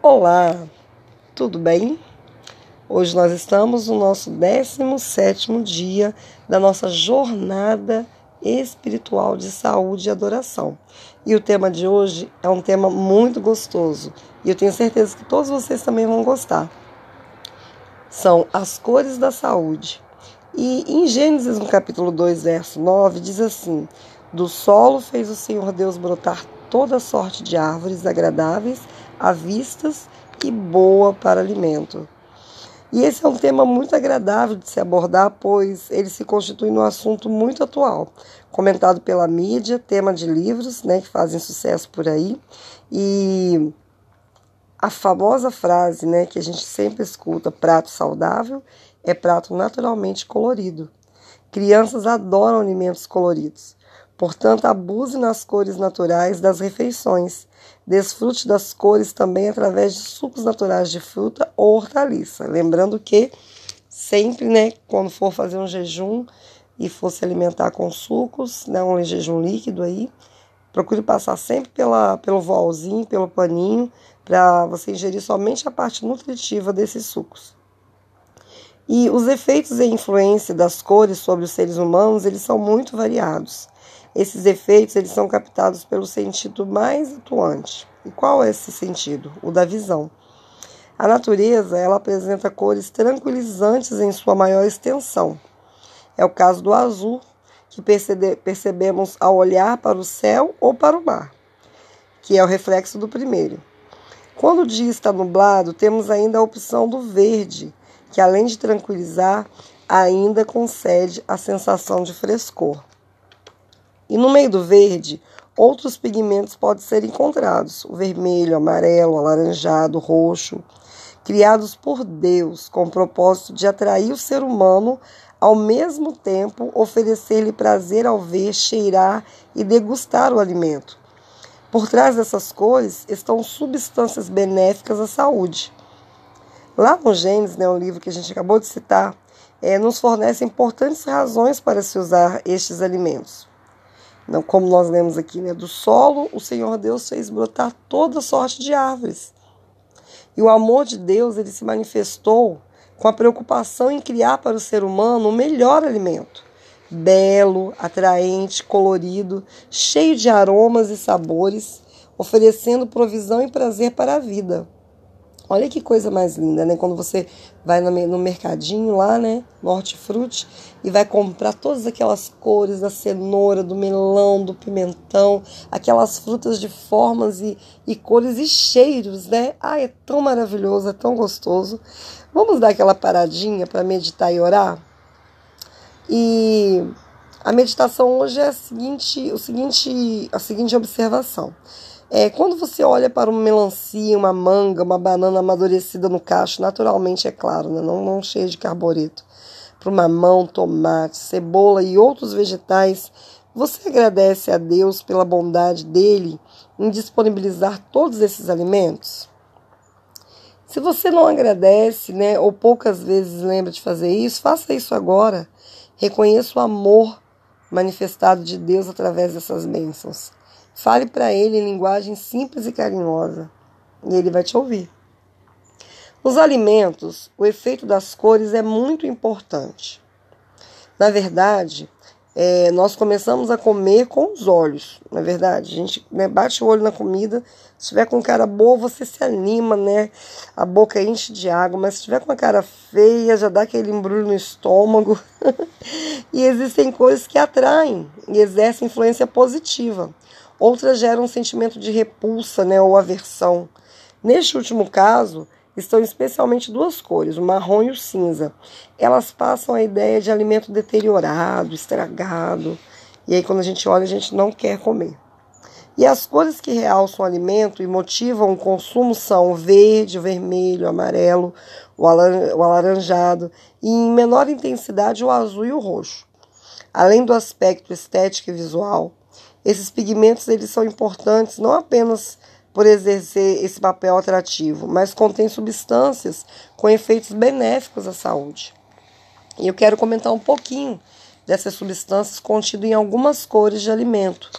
Olá, tudo bem? Hoje nós estamos no nosso 17 dia da nossa jornada espiritual de saúde e adoração. E o tema de hoje é um tema muito gostoso e eu tenho certeza que todos vocês também vão gostar. São as cores da saúde. E em Gênesis, no capítulo 2, verso 9, diz assim: Do solo fez o Senhor Deus brotar toda sorte de árvores agradáveis à vistas e boa para alimento. E esse é um tema muito agradável de se abordar, pois ele se constitui num assunto muito atual, comentado pela mídia, tema de livros né, que fazem sucesso por aí. E a famosa frase né, que a gente sempre escuta, prato saudável, é prato naturalmente colorido. Crianças adoram alimentos coloridos. Portanto, abuse nas cores naturais das refeições. Desfrute das cores também através de sucos naturais de fruta ou hortaliça. Lembrando que sempre, né, quando for fazer um jejum e for se alimentar com sucos, né, um jejum líquido aí, procure passar sempre pela, pelo volzinho, pelo paninho, para você ingerir somente a parte nutritiva desses sucos. E os efeitos e influência das cores sobre os seres humanos, eles são muito variados. Esses efeitos eles são captados pelo sentido mais atuante. E qual é esse sentido? O da visão. A natureza ela apresenta cores tranquilizantes em sua maior extensão. É o caso do azul, que percebemos ao olhar para o céu ou para o mar, que é o reflexo do primeiro. Quando o dia está nublado, temos ainda a opção do verde, que além de tranquilizar, ainda concede a sensação de frescor. E no meio do verde, outros pigmentos podem ser encontrados: o vermelho, amarelo, alaranjado, roxo, criados por Deus com o propósito de atrair o ser humano, ao mesmo tempo oferecer-lhe prazer ao ver, cheirar e degustar o alimento. Por trás dessas cores estão substâncias benéficas à saúde. Lá no Gênesis, né, um livro que a gente acabou de citar, é, nos fornece importantes razões para se usar estes alimentos. Não, como nós lemos aqui, né? Do solo o Senhor Deus fez brotar toda sorte de árvores. E o amor de Deus ele se manifestou com a preocupação em criar para o ser humano o melhor alimento, belo, atraente, colorido, cheio de aromas e sabores, oferecendo provisão e prazer para a vida. Olha que coisa mais linda, né? Quando você vai no mercadinho lá, né? No hortifruti, e vai comprar todas aquelas cores da cenoura, do melão, do pimentão, aquelas frutas de formas e, e cores e cheiros, né? Ai, é tão maravilhoso, é tão gostoso. Vamos dar aquela paradinha para meditar e orar? E a meditação hoje é a seguinte, o seguinte, a seguinte observação. É, quando você olha para uma melancia, uma manga, uma banana amadurecida no cacho, naturalmente é claro, né? não, não cheia de carboreto, para mamão, tomate, cebola e outros vegetais, você agradece a Deus pela bondade dele em disponibilizar todos esses alimentos? Se você não agradece, né, ou poucas vezes lembra de fazer isso, faça isso agora. Reconheça o amor manifestado de Deus através dessas bênçãos. Fale para ele em linguagem simples e carinhosa, e ele vai te ouvir. Nos alimentos, o efeito das cores é muito importante. Na verdade, é, nós começamos a comer com os olhos, na verdade. A gente né, bate o olho na comida, se tiver com cara boa, você se anima, né? A boca enche de água, mas se tiver com a cara feia, já dá aquele embrulho no estômago. e existem cores que atraem e exercem influência positiva. Outras geram um sentimento de repulsa né, ou aversão. Neste último caso, estão especialmente duas cores, o marrom e o cinza. Elas passam a ideia de alimento deteriorado, estragado. E aí, quando a gente olha, a gente não quer comer. E as cores que realçam o alimento e motivam o consumo são o verde, o vermelho, o amarelo, o alaranjado e, em menor intensidade, o azul e o roxo. Além do aspecto estético e visual, esses pigmentos eles são importantes não apenas por exercer esse papel atrativo, mas contém substâncias com efeitos benéficos à saúde. E eu quero comentar um pouquinho dessas substâncias contidas em algumas cores de alimento,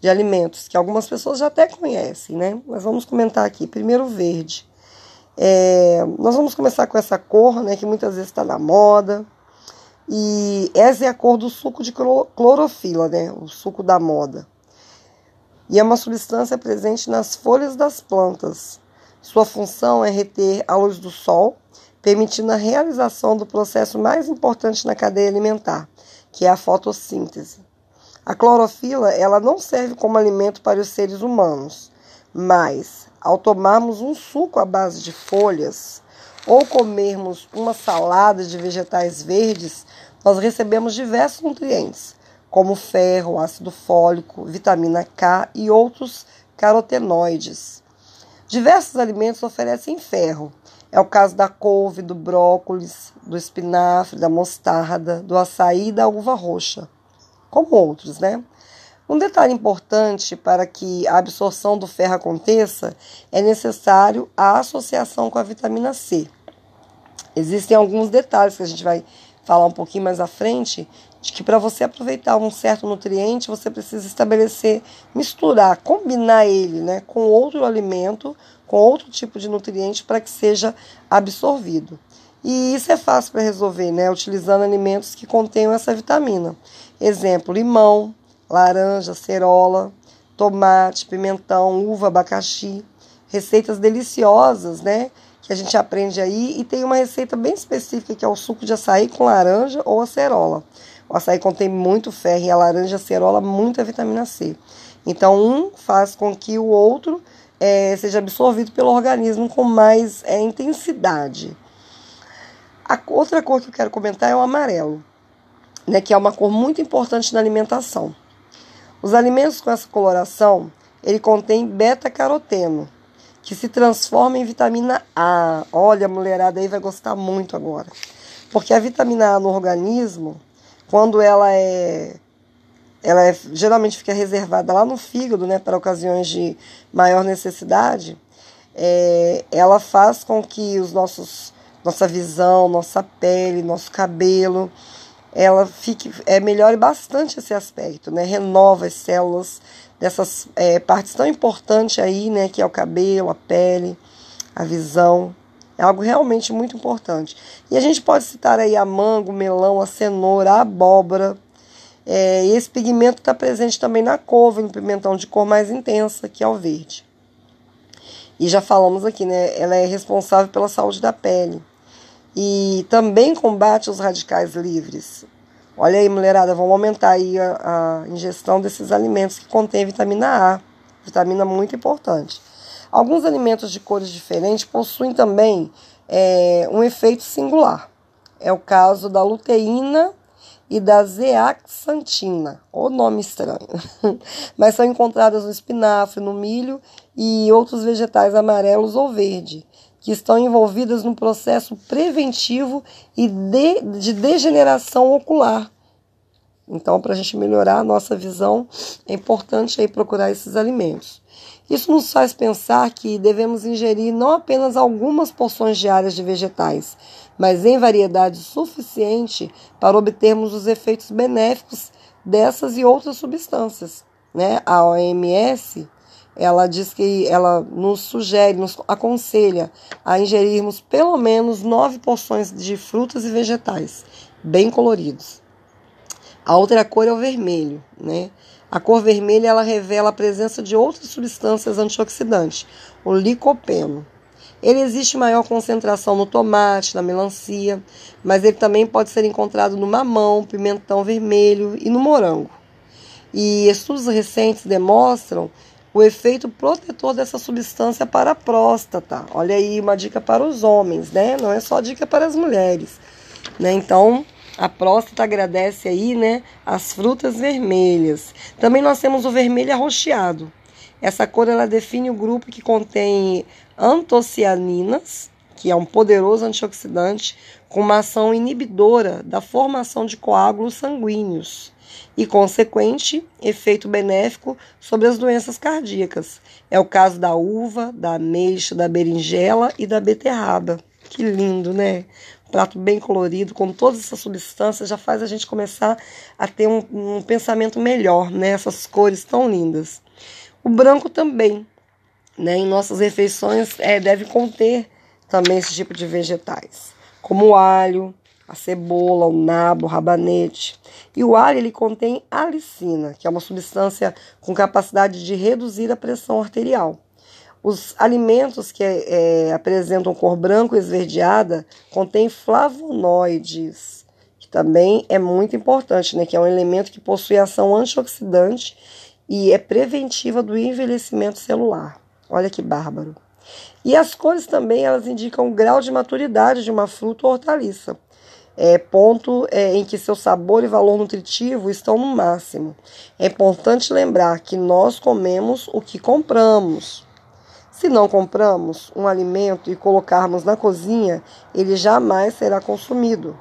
de alimentos que algumas pessoas já até conhecem, né? Mas vamos comentar aqui. Primeiro, verde. É, nós vamos começar com essa cor, né, que muitas vezes está na moda. E essa é a cor do suco de clorofila, né, o suco da moda. E é uma substância presente nas folhas das plantas. Sua função é reter a luz do sol, permitindo a realização do processo mais importante na cadeia alimentar, que é a fotossíntese. A clorofila, ela não serve como alimento para os seres humanos, mas ao tomarmos um suco à base de folhas ou comermos uma salada de vegetais verdes, nós recebemos diversos nutrientes, como ferro, ácido fólico, vitamina K e outros carotenoides. Diversos alimentos oferecem ferro. É o caso da couve, do brócolis, do espinafre, da mostarda, do açaí e da uva roxa, como outros, né? Um detalhe importante para que a absorção do ferro aconteça é necessário a associação com a vitamina C. Existem alguns detalhes que a gente vai falar um pouquinho mais à frente, de que para você aproveitar um certo nutriente, você precisa estabelecer, misturar, combinar ele né, com outro alimento, com outro tipo de nutriente para que seja absorvido. E isso é fácil para resolver, né, utilizando alimentos que contenham essa vitamina. Exemplo, limão, laranja, cerola, tomate, pimentão, uva, abacaxi. Receitas deliciosas, né? Que a gente aprende aí. E tem uma receita bem específica que é o suco de açaí com laranja ou acerola. O açaí contém muito ferro e a laranja acerola muita vitamina C. Então, um faz com que o outro é, seja absorvido pelo organismo com mais é, intensidade. A outra cor que eu quero comentar é o amarelo, né, que é uma cor muito importante na alimentação. Os alimentos com essa coloração, ele contém beta-caroteno, que se transforma em vitamina A. Olha, a mulherada aí vai gostar muito agora. Porque a vitamina A no organismo, quando ela é ela é, geralmente fica reservada lá no fígado, né, para ocasiões de maior necessidade, é, ela faz com que os nossos nossa visão, nossa pele, nosso cabelo, ela fique, é, melhore bastante esse aspecto, né? Renova as células dessas é, partes tão importantes aí, né? Que é o cabelo, a pele, a visão. É algo realmente muito importante. E a gente pode citar aí a mango, o melão, a cenoura, a abóbora. É, esse pigmento está presente também na couve, no pimentão de cor mais intensa, que é o verde. E já falamos aqui, né? Ela é responsável pela saúde da pele e também combate os radicais livres. Olha aí, mulherada, vamos aumentar aí a, a ingestão desses alimentos que contêm vitamina A, vitamina muito importante. Alguns alimentos de cores diferentes possuem também é, um efeito singular. É o caso da luteína e da zeaxantina, o nome estranho, mas são encontradas no espinafre, no milho e outros vegetais amarelos ou verde que estão envolvidas no processo preventivo e de, de degeneração ocular. Então, para a gente melhorar a nossa visão, é importante aí procurar esses alimentos. Isso nos faz pensar que devemos ingerir não apenas algumas porções diárias de vegetais, mas em variedade suficiente para obtermos os efeitos benéficos dessas e outras substâncias. Né? A OMS ela diz que ela nos sugere, nos aconselha a ingerirmos pelo menos nove porções de frutas e vegetais, bem coloridos. A outra cor é o vermelho, né? A cor vermelha ela revela a presença de outras substâncias antioxidantes, o licopeno. Ele existe maior concentração no tomate, na melancia, mas ele também pode ser encontrado no mamão, pimentão vermelho e no morango. E estudos recentes demonstram o efeito protetor dessa substância para a próstata. Olha aí uma dica para os homens, né? Não é só dica para as mulheres, né? Então, a próstata agradece aí, né, as frutas vermelhas. Também nós temos o vermelho arroxeado. Essa cor ela define o grupo que contém antocianinas, que é um poderoso antioxidante com uma ação inibidora da formação de coágulos sanguíneos e consequente efeito benéfico sobre as doenças cardíacas. É o caso da uva, da ameixa, da berinjela e da beterraba. Que lindo, né? Prato bem colorido, com todas essas substâncias, já faz a gente começar a ter um, um pensamento melhor, né? Essas cores tão lindas. O branco também, né? Em nossas refeições é, deve conter também esse tipo de vegetais, como alho, a cebola, o nabo, o rabanete. E o alho ele contém alicina, que é uma substância com capacidade de reduzir a pressão arterial. Os alimentos que é, apresentam cor branco esverdeada contêm flavonoides, que também é muito importante, né? Que é um elemento que possui ação antioxidante e é preventiva do envelhecimento celular. Olha que bárbaro. E as cores também elas indicam o grau de maturidade de uma fruta ou hortaliça é, ponto é, em que seu sabor e valor nutritivo estão no máximo. É importante lembrar que nós comemos o que compramos. Se não compramos um alimento e colocarmos na cozinha, ele jamais será consumido.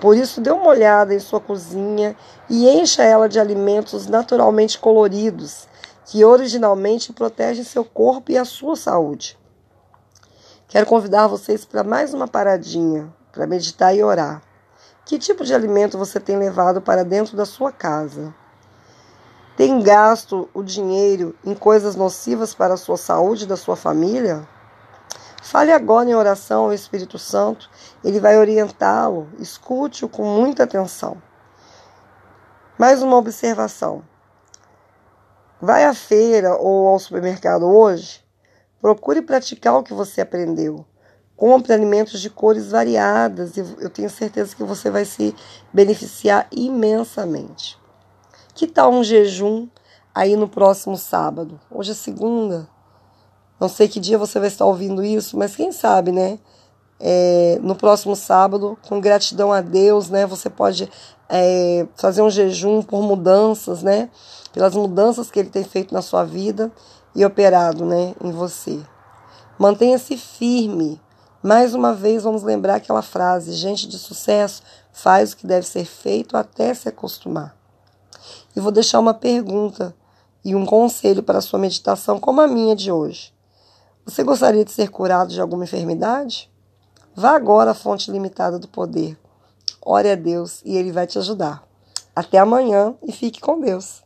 Por isso, dê uma olhada em sua cozinha e encha ela de alimentos naturalmente coloridos, que originalmente protegem seu corpo e a sua saúde. Quero convidar vocês para mais uma paradinha, para meditar e orar. Que tipo de alimento você tem levado para dentro da sua casa? Tem gasto o dinheiro em coisas nocivas para a sua saúde e da sua família? Fale agora em oração ao Espírito Santo, ele vai orientá-lo. Escute-o com muita atenção. Mais uma observação. Vai à feira ou ao supermercado hoje? Procure praticar o que você aprendeu. Compre alimentos de cores variadas e eu tenho certeza que você vai se beneficiar imensamente. Que tal um jejum aí no próximo sábado? Hoje é segunda. Não sei que dia você vai estar ouvindo isso, mas quem sabe, né? É, no próximo sábado, com gratidão a Deus, né? Você pode é, fazer um jejum por mudanças, né? Pelas mudanças que Ele tem feito na sua vida e operado, né? Em você. Mantenha-se firme mais uma vez, vamos lembrar aquela frase: gente de sucesso faz o que deve ser feito até se acostumar. E vou deixar uma pergunta e um conselho para a sua meditação, como a minha de hoje. Você gostaria de ser curado de alguma enfermidade? Vá agora à fonte limitada do poder. Ore a Deus e Ele vai te ajudar. Até amanhã e fique com Deus.